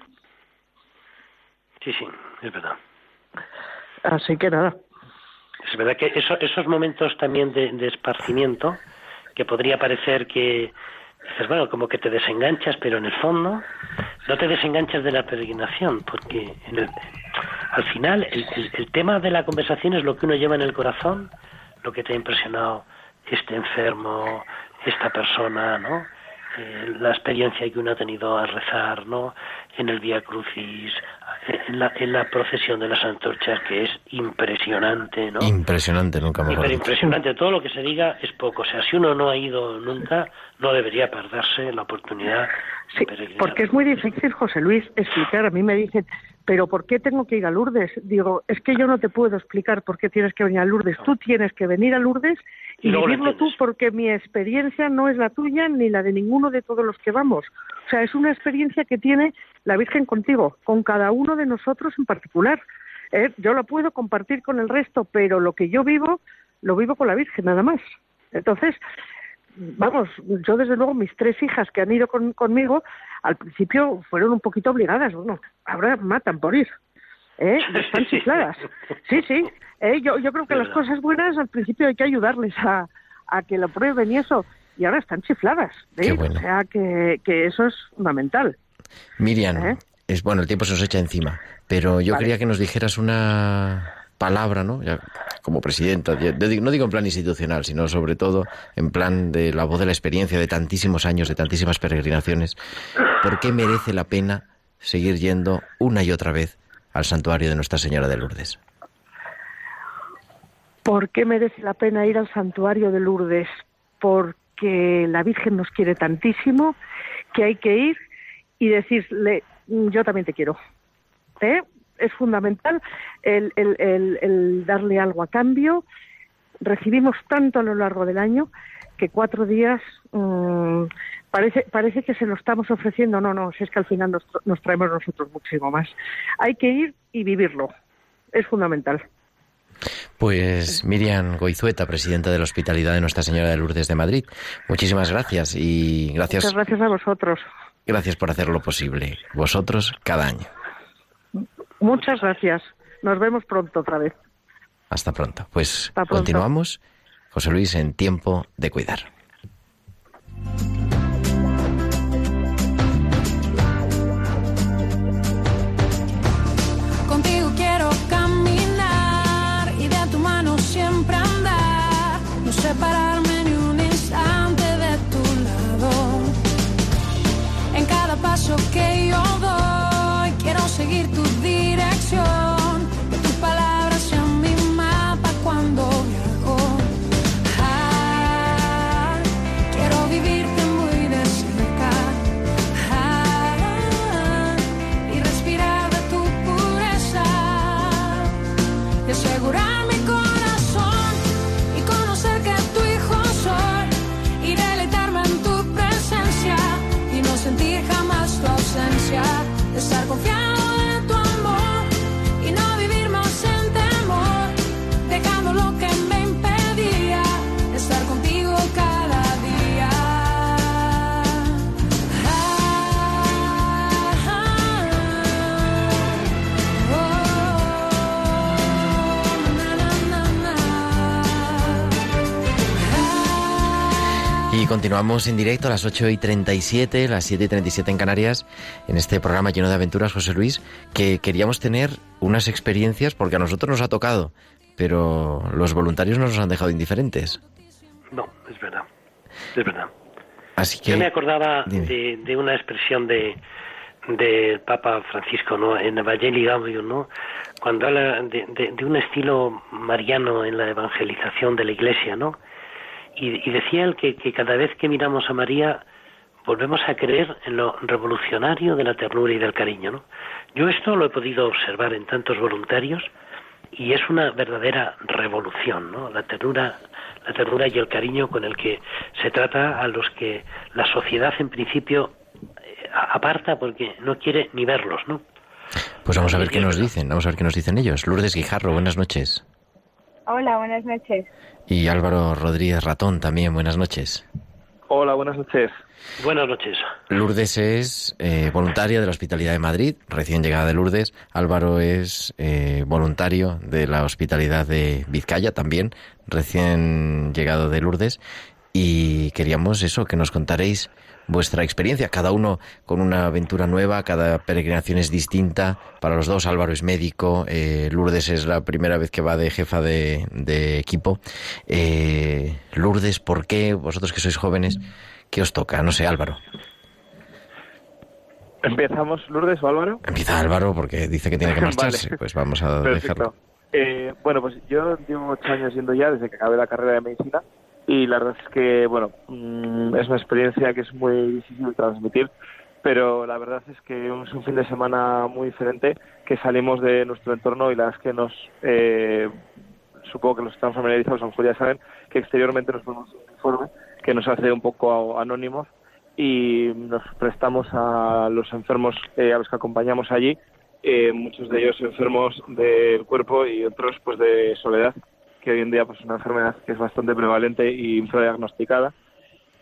Sí, sí, es verdad. Así que nada. Es verdad que eso- esos momentos también de, de esparcimiento, que podría parecer que bueno, como que te desenganchas, pero en el fondo no te desenganchas de la peregrinación, porque en el- al final el- el tema de la conversación es lo que uno lleva en el corazón, lo que te ha impresionado este enfermo, esta persona, ¿no? Eh, la experiencia que uno ha tenido al rezar, ¿no? En el Vía Crucis, en la, en la procesión de las antorchas, que es impresionante, ¿no? Impresionante, nunca mejor Pero impresionante, todo lo que se diga es poco. O sea, si uno no ha ido nunca, no debería perderse la oportunidad de Sí, peregrinar. porque es muy difícil, José Luis, explicar. A mí me dicen, pero ¿por qué tengo que ir a Lourdes? Digo, es que yo no te puedo explicar por qué tienes que venir a Lourdes. Tú tienes que venir a Lourdes Y lo vivirlo tú porque mi experiencia no es la tuya ni la de ninguno de todos los que vamos. O sea, es una experiencia que tiene la Virgen contigo, con cada uno de nosotros en particular. ¿eh? Yo lo puedo compartir con el resto, pero lo que yo vivo, lo vivo con la Virgen nada más. Entonces, vamos, yo desde luego mis tres hijas que han ido con- conmigo, al principio fueron un poquito obligadas, bueno, ahora matan por ir. ¿Eh? Están chifladas. Sí, sí. ¿eh? Yo, yo creo que las cosas buenas al principio hay que ayudarles a, a que lo prueben y eso. Y ahora están chifladas. ¿eh? Bueno. O sea que, que eso es fundamental. Miriam, ¿Eh? es bueno, el tiempo se nos echa encima, pero yo Vale. quería que nos dijeras una palabra, ¿no? Ya, como presidenta, ya- no digo en plan institucional, sino sobre todo en plan de la voz de la experiencia de tantísimos años, de tantísimas peregrinaciones. ¿Por qué merece la pena seguir yendo una y otra vez al santuario de Nuestra Señora de Lourdes? ¿Por qué merece la pena ir al santuario de Lourdes? Porque la Virgen nos quiere tantísimo que hay que ir y decirle, yo también te quiero. ¿Eh? Es fundamental el, el, el, el darle algo a cambio. Recibimos tanto a lo largo del año que cuatro días mmm, parece, parece que se lo estamos ofreciendo. No, no, si es que al final nos, nos traemos nosotros muchísimo más. Hay que ir y vivirlo. Es fundamental. Pues Miriam Goizueta, presidenta de la Hospitalidad de Nuestra Señora de Lourdes de Madrid. Muchísimas gracias y gracias. Muchas gracias a vosotros. Gracias por hacerlo posible. Vosotros cada año. Muchas gracias. Nos vemos pronto otra vez. Hasta pronto. Pues Hasta pronto. continuamos, José Luis, en tiempo de cuidar. Continuamos en directo a las 8 y 37, las 7 y 37 en Canarias, en este programa lleno de aventuras, José Luis, que queríamos tener unas experiencias, porque a nosotros nos ha tocado, pero los voluntarios no nos han dejado indiferentes. No, es verdad. Es verdad. Así que... Yo me acordaba de, de una expresión de del Papa Francisco, ¿no? En Evangelii Gaudium, ¿no? Cuando habla de, de- de un estilo mariano en la evangelización de la Iglesia, ¿no? Y, y decía él que, que cada vez que miramos a María volvemos a creer en lo revolucionario de la ternura y del cariño, ¿no? Yo esto lo he podido observar en tantos voluntarios y es una verdadera revolución, ¿no? La ternura, la ternura y el cariño con el que se trata a los que la sociedad en principio eh, aparta porque no quiere ni verlos, ¿no? Pues vamos a ver qué nos dicen, vamos a ver qué nos dicen ellos. Lourdes Guijarro, buenas noches. Hola, buenas noches. Y Álvaro Rodríguez Ratón también, buenas noches. Hola, buenas noches. Buenas noches. Lourdes es eh, voluntaria de la Hospitalidad de Madrid, recién llegada de Lourdes. Álvaro es eh, voluntario de la Hospitalidad de Vizcaya, también recién llegado de Lourdes. Y queríamos eso, que nos contaréis vuestra experiencia, cada uno con una aventura nueva, cada peregrinación es distinta. Para los dos, Álvaro es médico, eh, Lourdes es la primera vez que va de jefa de, de equipo. Eh, Lourdes, ¿por qué? Vosotros que sois jóvenes, ¿qué os toca? No sé, Álvaro. ¿Empezamos, Lourdes o Álvaro? Empieza Álvaro porque dice que tiene que marcharse. Vale. Pues vamos a Perfecto. dejarlo. Eh, bueno, pues yo llevo ocho años yendo ya desde que acabé la carrera de medicina y la verdad es que, bueno, mm, es una experiencia que es muy difícil de transmitir, pero la verdad es que es un fin de semana muy diferente, que salimos de nuestro entorno y la verdad es que nos, eh, supongo que los que están familiarizados a lo mejor ya saben, que exteriormente nos ponemos un uniforme que nos hace un poco anónimos y nos prestamos a los enfermos eh, a los que acompañamos allí, eh, muchos de ellos enfermos del cuerpo y otros pues de soledad, que hoy en día pues es una enfermedad que es bastante prevalente y infradiagnosticada.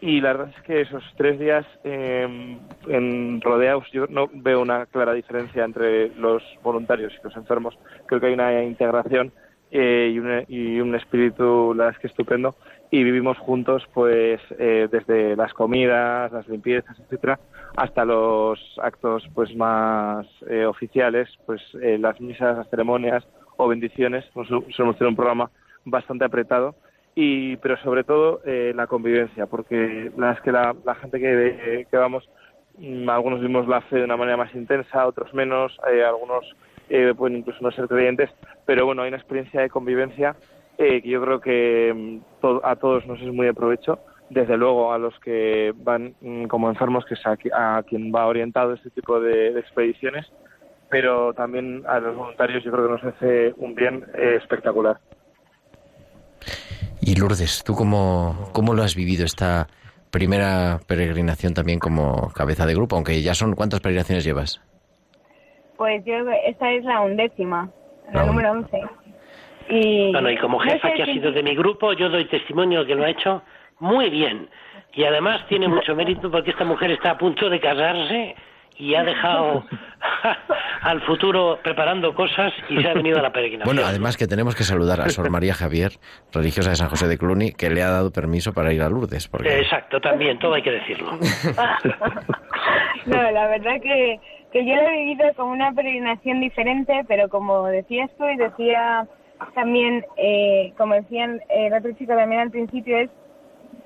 Y la verdad es que esos tres días eh, en rodeados yo no veo una clara diferencia entre los voluntarios y los enfermos. Creo que hay una integración eh, y, un, y un espíritu, la verdad es que estupendo. Y vivimos juntos, pues, eh, desde las comidas, las limpiezas, etcétera, hasta los actos, pues, más eh, oficiales, pues, eh, las misas, las ceremonias o bendiciones. Solemos tener un programa bastante apretado y pero sobre todo eh, la convivencia porque la es que la, gente que, vamos mm, algunos vimos la fe de una manera más intensa, otros menos, eh, algunos eh, pueden incluso no ser creyentes, pero bueno, hay una experiencia de convivencia eh, que yo creo que mm, a todos nos es muy de provecho, desde luego a los que van mm, como enfermos, que es a, qui- a quien va orientado este tipo de, de expediciones, pero también a los voluntarios yo creo que nos hace un bien eh, espectacular. Y Lourdes, ¿tú cómo, cómo lo has vivido esta primera peregrinación también como cabeza de grupo? Aunque ya son, ¿cuántas peregrinaciones llevas? Pues yo, esta es la undécima, la número once. Y, Bueno, y como no jefa sé que ha si- sido de mi grupo, yo doy testimonio que lo ha hecho muy bien. Y además tiene mucho mérito porque esta mujer está a punto de casarse y ha dejado al futuro preparando cosas y se ha venido a la peregrinación. Bueno, además que tenemos que saludar a Sor María Javier, religiosa de San José de Cluny, que le ha dado permiso para ir a Lourdes. Porque... Exacto, también, todo hay que decirlo. No, la verdad que, que yo lo he vivido como una peregrinación diferente, pero como decías tú y decía también, eh, como decían el otro chico también al principio, es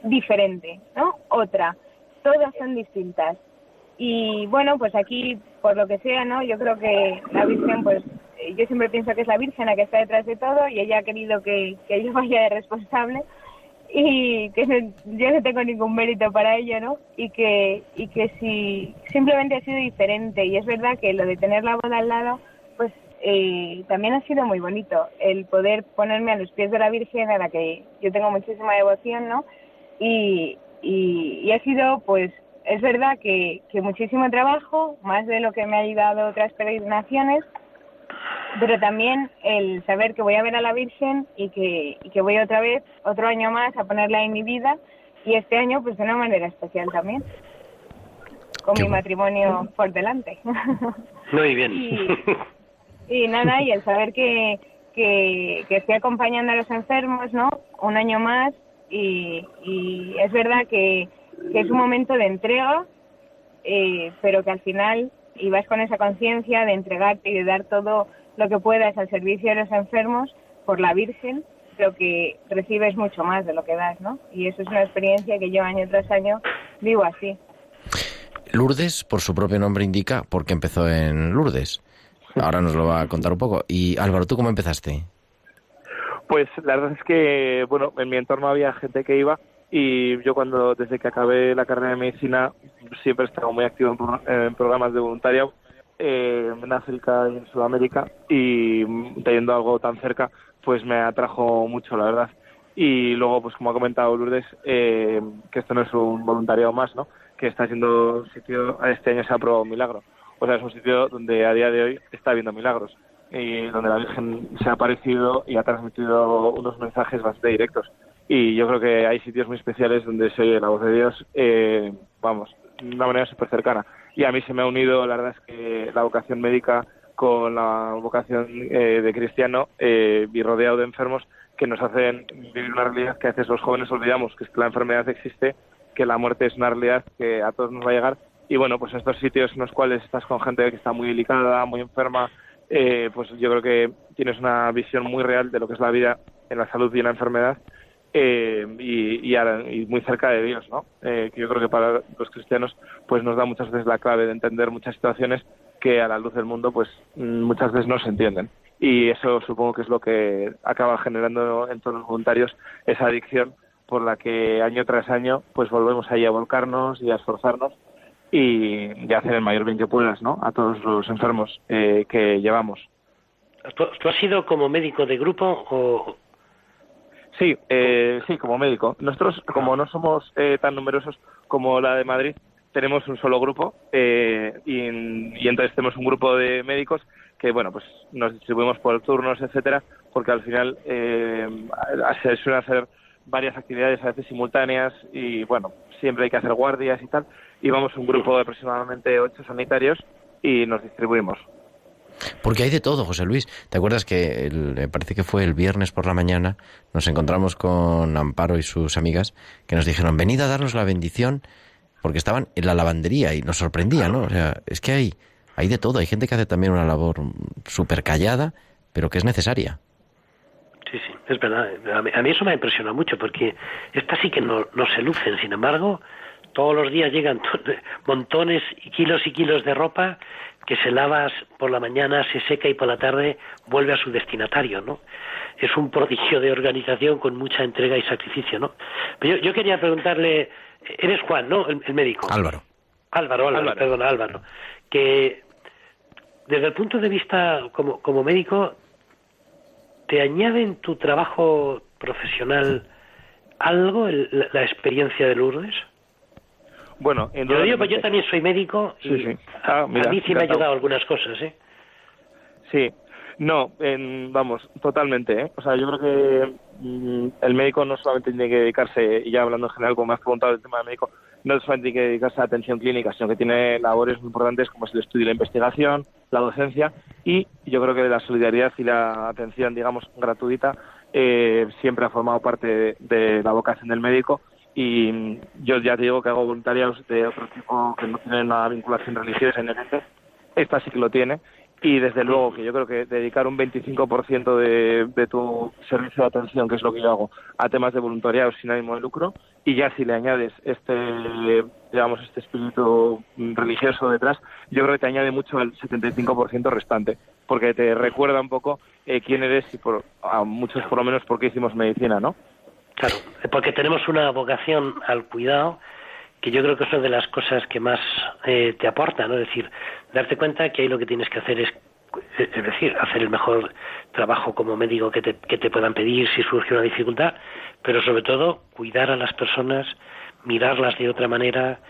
diferente, ¿no? Otra. Todas son distintas. Y bueno, pues aquí, por lo que sea, ¿no? Yo creo que la Virgen, pues eh, yo siempre pienso que es la Virgen la que está detrás de todo y ella ha querido que, que yo vaya de responsable y que yo no tengo ningún mérito para ello, ¿no? Y que, y que si simplemente ha sido diferente y es verdad que lo de tener la boda al lado, pues eh, también ha sido muy bonito el poder ponerme a los pies de la Virgen a la que yo tengo muchísima devoción, ¿no? Y, y, y ha sido, pues, es verdad que, que muchísimo trabajo, más de lo que me ha ayudado otras peregrinaciones, pero también el saber que voy a ver a la Virgen y que, y que voy otra vez, otro año más, a ponerla en mi vida y este año pues de una manera especial también, con Qué mi bueno. matrimonio por delante. Muy bien. Y nada, y el saber que, que, que estoy acompañando a los enfermos, ¿no? Un año más y, y es verdad que, que es un momento de entrega, eh, pero que al final, y vas con esa conciencia de entregarte y de dar todo lo que puedas al servicio de los enfermos por la Virgen, pero que recibes mucho más de lo que das, ¿no? Y eso es una experiencia que yo año tras año vivo así. Lourdes, por su propio nombre, indica por qué empezó en Lourdes. Ahora nos lo va a contar un poco. Y Álvaro, ¿tú cómo empezaste? Pues la verdad es que, bueno, en mi entorno había gente que iba y yo cuando, desde que acabé la carrera de medicina, siempre he estado muy activo en, pro- en programas de voluntariado eh, en África y en Sudamérica y teniendo algo tan cerca, pues me atrajo mucho, la verdad. Y luego, pues como ha comentado Lourdes, eh, que esto no es un voluntariado más, ¿no? Que está siendo sitio, este año se ha aprobado un milagro. O sea, es un sitio donde a día de hoy está habiendo milagros y donde la Virgen se ha aparecido y ha transmitido unos mensajes bastante directos. Y yo creo que hay sitios muy especiales donde se oye la voz de Dios, eh, vamos, de una manera súper cercana. Y a mí se me ha unido, la verdad es que la vocación médica con la vocación eh, de cristiano eh, rodeado de enfermos que nos hacen vivir una realidad que a veces los jóvenes olvidamos, que es que la enfermedad existe, que la muerte es una realidad que a todos nos va a llegar. Y bueno, pues estos sitios en los cuales estás con gente que está muy delicada, muy enferma, eh, pues yo creo que tienes una visión muy real de lo que es la vida en la salud y en la enfermedad eh, y, y, ahora- y muy cerca de Dios, ¿no? Eh, que yo creo que para los cristianos pues nos da muchas veces la clave de entender muchas situaciones que a la luz del mundo pues mm, muchas veces no se entienden. Y eso supongo que es lo que acaba generando en todos los voluntarios esa adicción por la que año tras año pues volvemos ahí a volcarnos y a esforzarnos y, y a hacer el mayor bien que puedas, ¿no? A todos los enfermos eh, que llevamos. ¿Tú, tú has sido como médico de grupo o...? Sí, eh, sí, como médico. Nosotros, como no somos eh, tan numerosos como la de Madrid, tenemos un solo grupo eh, y, y entonces tenemos un grupo de médicos que, bueno, pues nos distribuimos por turnos, etcétera, porque al final eh, se suelen hacer varias actividades a veces simultáneas y, bueno, siempre hay que hacer guardias y tal. Y vamos un grupo de aproximadamente ocho sanitarios y nos distribuimos. Porque hay de todo, José Luis. ¿Te acuerdas que el- me parece que fue el viernes por la mañana nos encontramos con Amparo y sus amigas que nos dijeron, venid a darnos la bendición porque estaban en la lavandería y nos sorprendía, ¿no? O sea, es que hay, hay de todo. Hay gente que hace también una labor súper callada, pero que es necesaria. Sí, sí, es verdad. A mí, eso me ha impresionado mucho porque estas sí que no, no se lucen, sin embargo, todos los días llegan montones y kilos y kilos de ropa que se lava por la mañana, se seca y por la tarde vuelve a su destinatario, ¿no? Es un prodigio de organización con mucha entrega y sacrificio, ¿no? Pero yo, quería preguntarle, eres Juan, ¿no? El, médico. Álvaro. Álvaro, Álvaro, Álvaro. perdona, Álvaro. Que desde el punto de vista como, como médico, ¿te añade en tu trabajo profesional algo la, experiencia de Lourdes? Bueno, en yo, digo, yo también soy médico y ah, a, mí sí me ha ayudado algunas cosas, ¿eh? Sí, no, vamos, totalmente. ¿eh? O sea, yo creo que mm, el médico no solamente tiene que dedicarse, y ya hablando en general, como me has preguntado del tema del médico, no solamente tiene que dedicarse a la atención clínica, sino que tiene labores muy importantes como es el estudio y la investigación, la docencia, y yo creo que la solidaridad y la atención, digamos, gratuita eh, siempre ha formado parte de, la vocación del médico y yo ya te digo que hago voluntarios de otro tipo que no tienen una vinculación religiosa en el ente. Esta sí que lo tiene y desde luego que yo creo que dedicar un 25% de, de tu servicio de atención, que es lo que yo hago, a temas de voluntariado sin ánimo de lucro, y ya si le añades este, digamos, este espíritu religioso detrás, yo creo que te añade mucho al 75% restante, porque te recuerda un poco eh, quién eres y por, a muchos por lo menos por qué hicimos medicina, ¿no? Claro, porque tenemos una vocación al cuidado que yo creo que es una de las cosas que más eh, te aporta, ¿no? Es decir, darte cuenta que ahí lo que tienes que hacer es, es decir, hacer el mejor trabajo como médico que te, que te puedan pedir si surge una dificultad, pero sobre todo cuidar a las personas, mirarlas de otra manera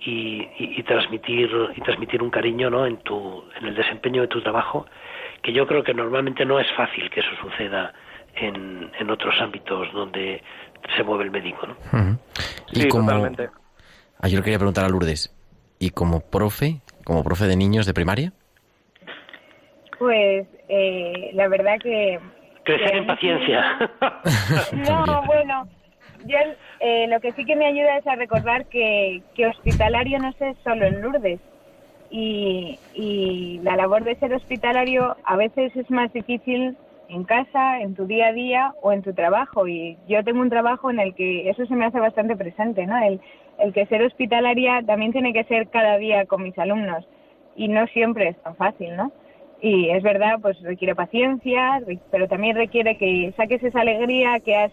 y, y, transmitir y transmitir un cariño, ¿no? En tu en el desempeño de tu trabajo, que yo creo que normalmente no es fácil que eso suceda en, en otros ámbitos donde se mueve el médico, ¿no? y totalmente Ah, yo le quería preguntar a Lourdes, ¿y como profe, como profe de niños de primaria? Pues eh, la verdad que... Crecer en paciencia. no, bueno, yo eh, lo que sí que me ayuda es a recordar que, que hospitalario no es solo en Lourdes. Y, y la labor de ser hospitalario a veces es más difícil en casa, en tu día a día o en tu trabajo. Y yo tengo un trabajo en el que eso se me hace bastante presente, ¿no? El, el que ser hospitalaria también tiene que ser cada día con mis alumnos y no siempre es tan fácil, ¿no? Y es verdad, pues requiere paciencia, pero también requiere que saques esa alegría que has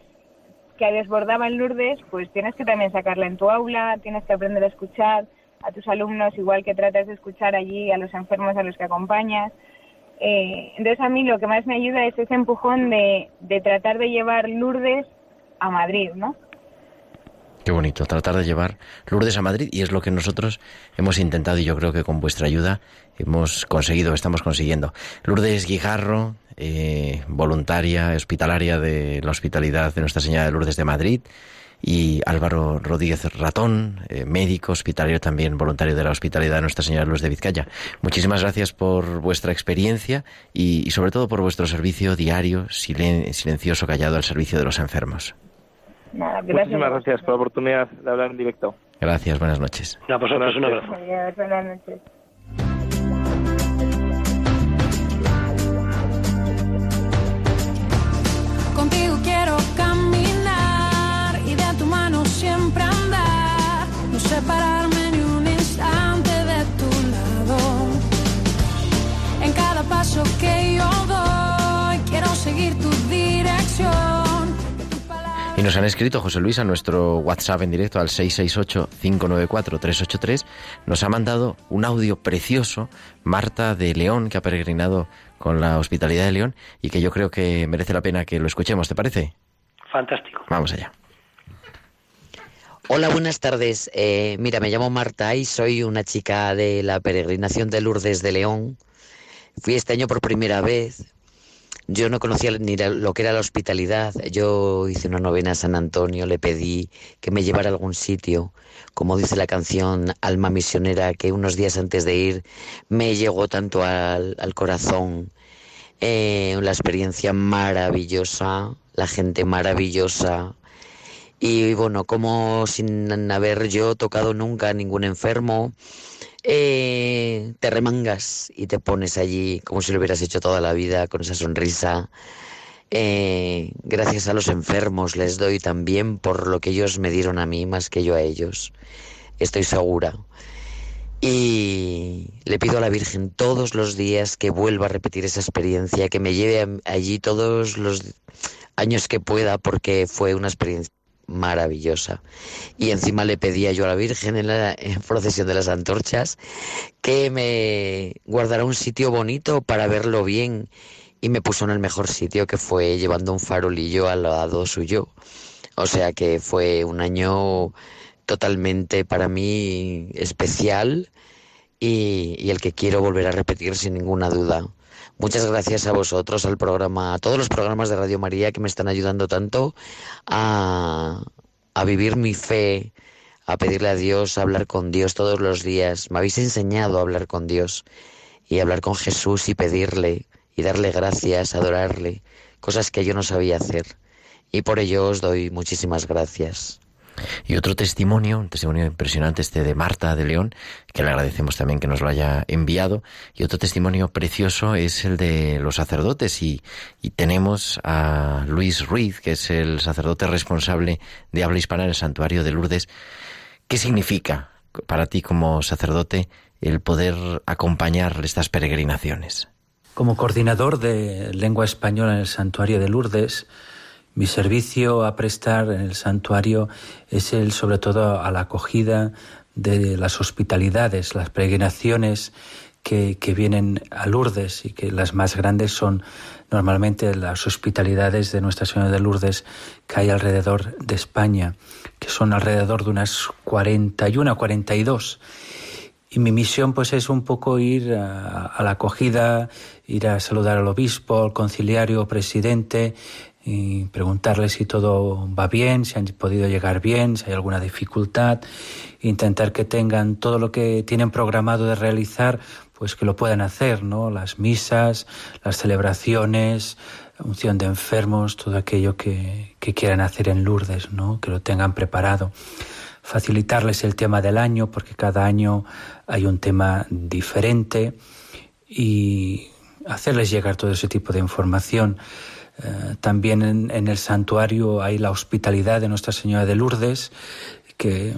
que desbordaba en Lourdes, pues tienes que también sacarla en tu aula, tienes que aprender a escuchar a tus alumnos, igual que tratas de escuchar allí a los enfermos a los que acompañas. Eh, entonces a mí lo que más me ayuda es ese empujón de, de tratar de llevar Lourdes a Madrid, ¿no? Qué bonito, tratar de llevar Lourdes a Madrid y es lo que nosotros hemos intentado y yo creo que con vuestra ayuda hemos conseguido, estamos consiguiendo. Lourdes Guijarro, eh, voluntaria hospitalaria de la hospitalidad de Nuestra Señora de Lourdes de Madrid y Álvaro Rodríguez Ratón, eh, médico hospitalario también voluntario de la hospitalidad de Nuestra Señora de Lourdes de Vizcaya. Muchísimas gracias por vuestra experiencia y, sobre todo por vuestro servicio diario, silencioso, callado al servicio de los enfermos. Muchísimas gracias por la oportunidad de hablar en directo. Gracias, buenas noches. No, pues buenas un abrazo. buenas noches. Nos han escrito, José Luis, a nuestro WhatsApp en directo al 668-594-383. Nos ha mandado un audio precioso, Marta de León, que ha peregrinado con la Hospitalidad de León y que yo creo que merece la pena que lo escuchemos, ¿te parece? Fantástico. Vamos allá. Hola, buenas tardes. Eh, mira, me llamo Marta y soy una chica de la peregrinación de Lourdes de León. Fui este año por primera vez, yo no conocía ni lo que era la hospitalidad. Yo hice una novena a San Antonio, le pedí que me llevara a algún sitio, como dice la canción Alma Misionera, que unos días antes de ir me llegó tanto al, corazón. Eh, la experiencia maravillosa, la gente maravillosa. Y bueno, como sin haber yo tocado nunca a ningún enfermo, eh, te remangas y te pones allí como si lo hubieras hecho toda la vida con esa sonrisa. Eh, gracias a los enfermos les doy también por lo que ellos me dieron a mí más que yo a ellos. estoy segura. Y le pido a la Virgen todos los días que vuelva a repetir esa experiencia, que me lleve allí todos los años que pueda, porque fue una experiencia maravillosa. Y encima le pedía yo a la Virgen en la procesión de las antorchas que me guardara un sitio bonito para verlo bien y me puso en el mejor sitio que fue llevando un farolillo al lado suyo. O sea que fue un año totalmente para mí especial y, y el que quiero volver a repetir sin ninguna duda. Muchas gracias a vosotros, al programa, a todos los programas de Radio María que me están ayudando tanto a, a vivir mi fe, a pedirle a Dios, a hablar con Dios todos los días. Me habéis enseñado a hablar con Dios y hablar con Jesús y pedirle y darle gracias, adorarle, cosas que yo no sabía hacer. Y por ello os doy muchísimas gracias. Y otro testimonio, un testimonio impresionante este de Marta de León, que le agradecemos también que nos lo haya enviado. Y otro testimonio precioso es el de los sacerdotes. Y, y tenemos a Luis Ruiz, que es el sacerdote responsable de habla hispana en el santuario de Lourdes. ¿Qué significa para ti como sacerdote el poder acompañar estas peregrinaciones? Como coordinador de lengua española en el santuario de Lourdes, mi servicio a prestar en el santuario es el sobre todo a la acogida de las hospitalidades, las peregrinaciones que, que, vienen a Lourdes y que las más grandes son normalmente las hospitalidades de Nuestra Señora de Lourdes que hay alrededor de España, que son alrededor de unas 41 a 42. Y mi misión pues es un poco ir a, a la acogida, ir a saludar al obispo, al conciliario, presidente, y preguntarles si todo va bien, si han podido llegar bien, si hay alguna dificultad, intentar que tengan todo lo que tienen programado de realizar, pues que lo puedan hacer, ¿no? Las misas, las celebraciones, unción de enfermos, todo aquello que, que quieran hacer en Lourdes, ¿no? Que lo tengan preparado. Facilitarles el tema del año, porque cada año hay un tema diferente y hacerles llegar todo ese tipo de información. Eh, también en, el santuario hay la hospitalidad de Nuestra Señora de Lourdes, que,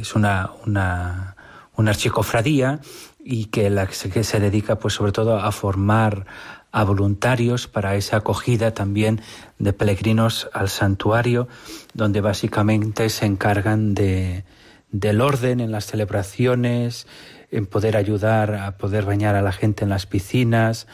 es una, una, una, archicofradía y que, la, que se dedica pues sobre todo a formar a voluntarios para esa acogida también de peregrinos al santuario, donde básicamente se encargan de, del orden en las celebraciones, en poder ayudar a poder bañar a la gente en las piscinas,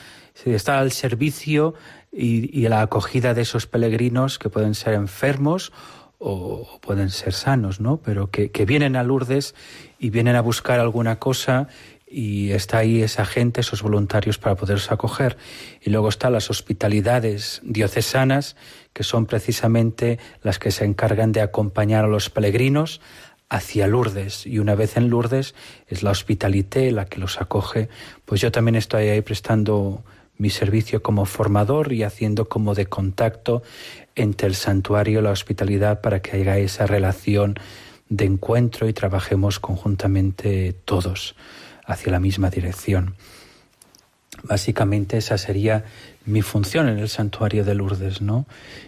está al servicio y, la acogida de esos peregrinos que pueden ser enfermos o pueden ser sanos, ¿no? Pero que, vienen a Lourdes y vienen a buscar alguna cosa y está ahí esa gente, esos voluntarios para poderse acoger. Y luego están las hospitalidades diocesanas, que son precisamente las que se encargan de acompañar a los peregrinos hacia Lourdes. Y una vez en Lourdes es la hospitalité la que los acoge. Pues yo también estoy ahí prestando mi servicio como formador y haciendo como de contacto entre el santuario y la hospitalidad para que haya esa relación de encuentro y trabajemos conjuntamente todos hacia la misma dirección. Básicamente esa sería mi función en el santuario de Lourdes, ¿no?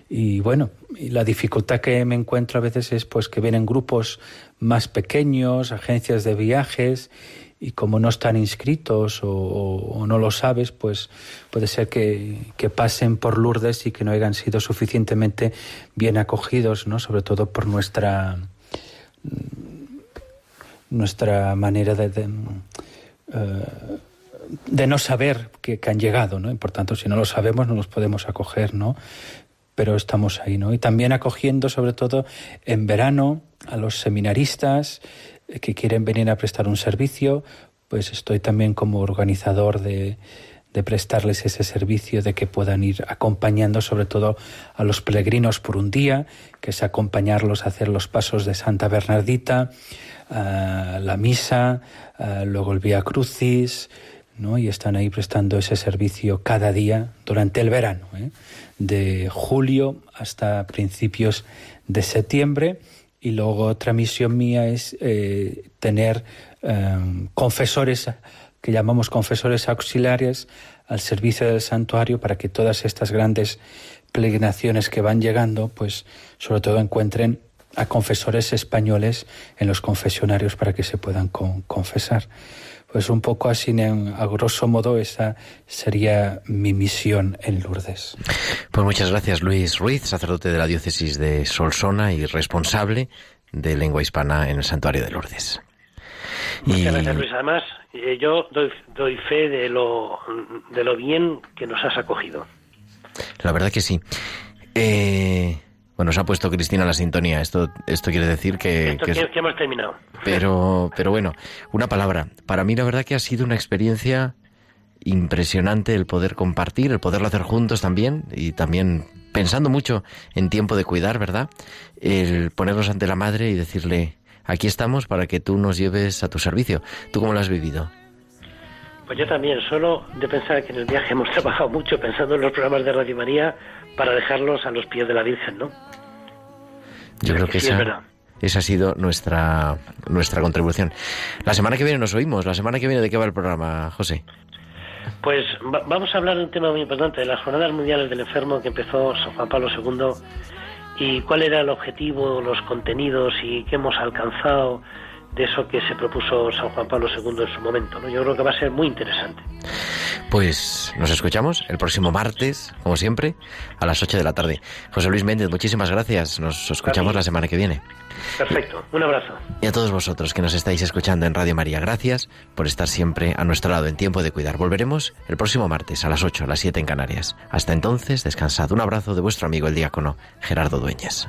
Y bueno, la dificultad que me encuentro a veces es pues que vienen grupos más pequeños, agencias de viajes y como no están inscritos o, no lo sabes, pues puede ser que, pasen por Lourdes y que no hayan sido suficientemente bien acogidos, ¿no? Sobre todo por nuestra nuestra manera de, de, eh, no saber que, han llegado, ¿no? Y por tanto, si no lo sabemos, no los podemos acoger, ¿no? Pero estamos ahí, ¿no? Y también acogiendo, sobre todo en verano, a los seminaristas, que quieren venir a prestar un servicio, pues estoy también como organizador de, de prestarles ese servicio, de que puedan ir acompañando sobre todo a los peregrinos por un día, que es acompañarlos a hacer los pasos de Santa Bernardita, la misa, luego el Vía Crucis, ¿no? y están ahí prestando ese servicio cada día durante el verano, ¿eh? de julio hasta principios de septiembre y luego otra misión mía es eh, tener eh, confesores, que llamamos confesores auxiliares, al servicio del santuario para que todas estas grandes peregrinaciones que van llegando, pues sobre todo encuentren a confesores españoles en los confesionarios para que se puedan confesar. Pues un poco así, a grosso modo, esa sería mi misión en Lourdes. Pues muchas gracias, Luis Ruiz, sacerdote de la diócesis de Solsona y responsable de lengua hispana en el santuario de Lourdes. Muchas gracias, Luis. Además, eh, yo doy, doy fe de lo, de lo bien que nos has acogido. La verdad que sí. Eh, bueno, se ha puesto Cristina la sintonía. Esto, esto quiere decir que, que, hemos terminado. Pero, pero bueno, una palabra. Para mí la verdad que ha sido una experiencia impresionante el poder compartir, el poderlo hacer juntos también y también pensando mucho en tiempo de cuidar, ¿verdad? El ponernos ante la madre y decirle, aquí estamos para que tú nos lleves a tu servicio. ¿Tú cómo lo has vivido? Pues yo también, solo de pensar que en el viaje hemos trabajado mucho pensando en los programas de Radio María para dejarlos a los pies de la Virgen, ¿no? Yo creo que, esa, esa ha sido nuestra, nuestra contribución. La semana que viene nos oímos. La semana que viene, ¿de qué va el programa, José? Pues vamos a hablar de un tema muy importante, de las Jornadas Mundiales del Enfermo que empezó San Juan Pablo II y cuál era el objetivo, los contenidos y qué hemos alcanzado de eso que se propuso San Juan Pablo II en su momento. ¿no? Yo creo que va a ser muy interesante. Pues nos escuchamos el próximo martes, como siempre, a las 8 de la tarde. José Luis Méndez, muchísimas gracias. Nos escuchamos la semana que viene. Perfecto, un abrazo. Y a todos vosotros que nos estáis escuchando en Radio María, gracias por estar siempre a nuestro lado en tiempo de cuidar. Volveremos el próximo martes a las 8, a las 7 en Canarias. Hasta entonces, descansad. Un abrazo de vuestro amigo el diácono Gerardo Dueñas.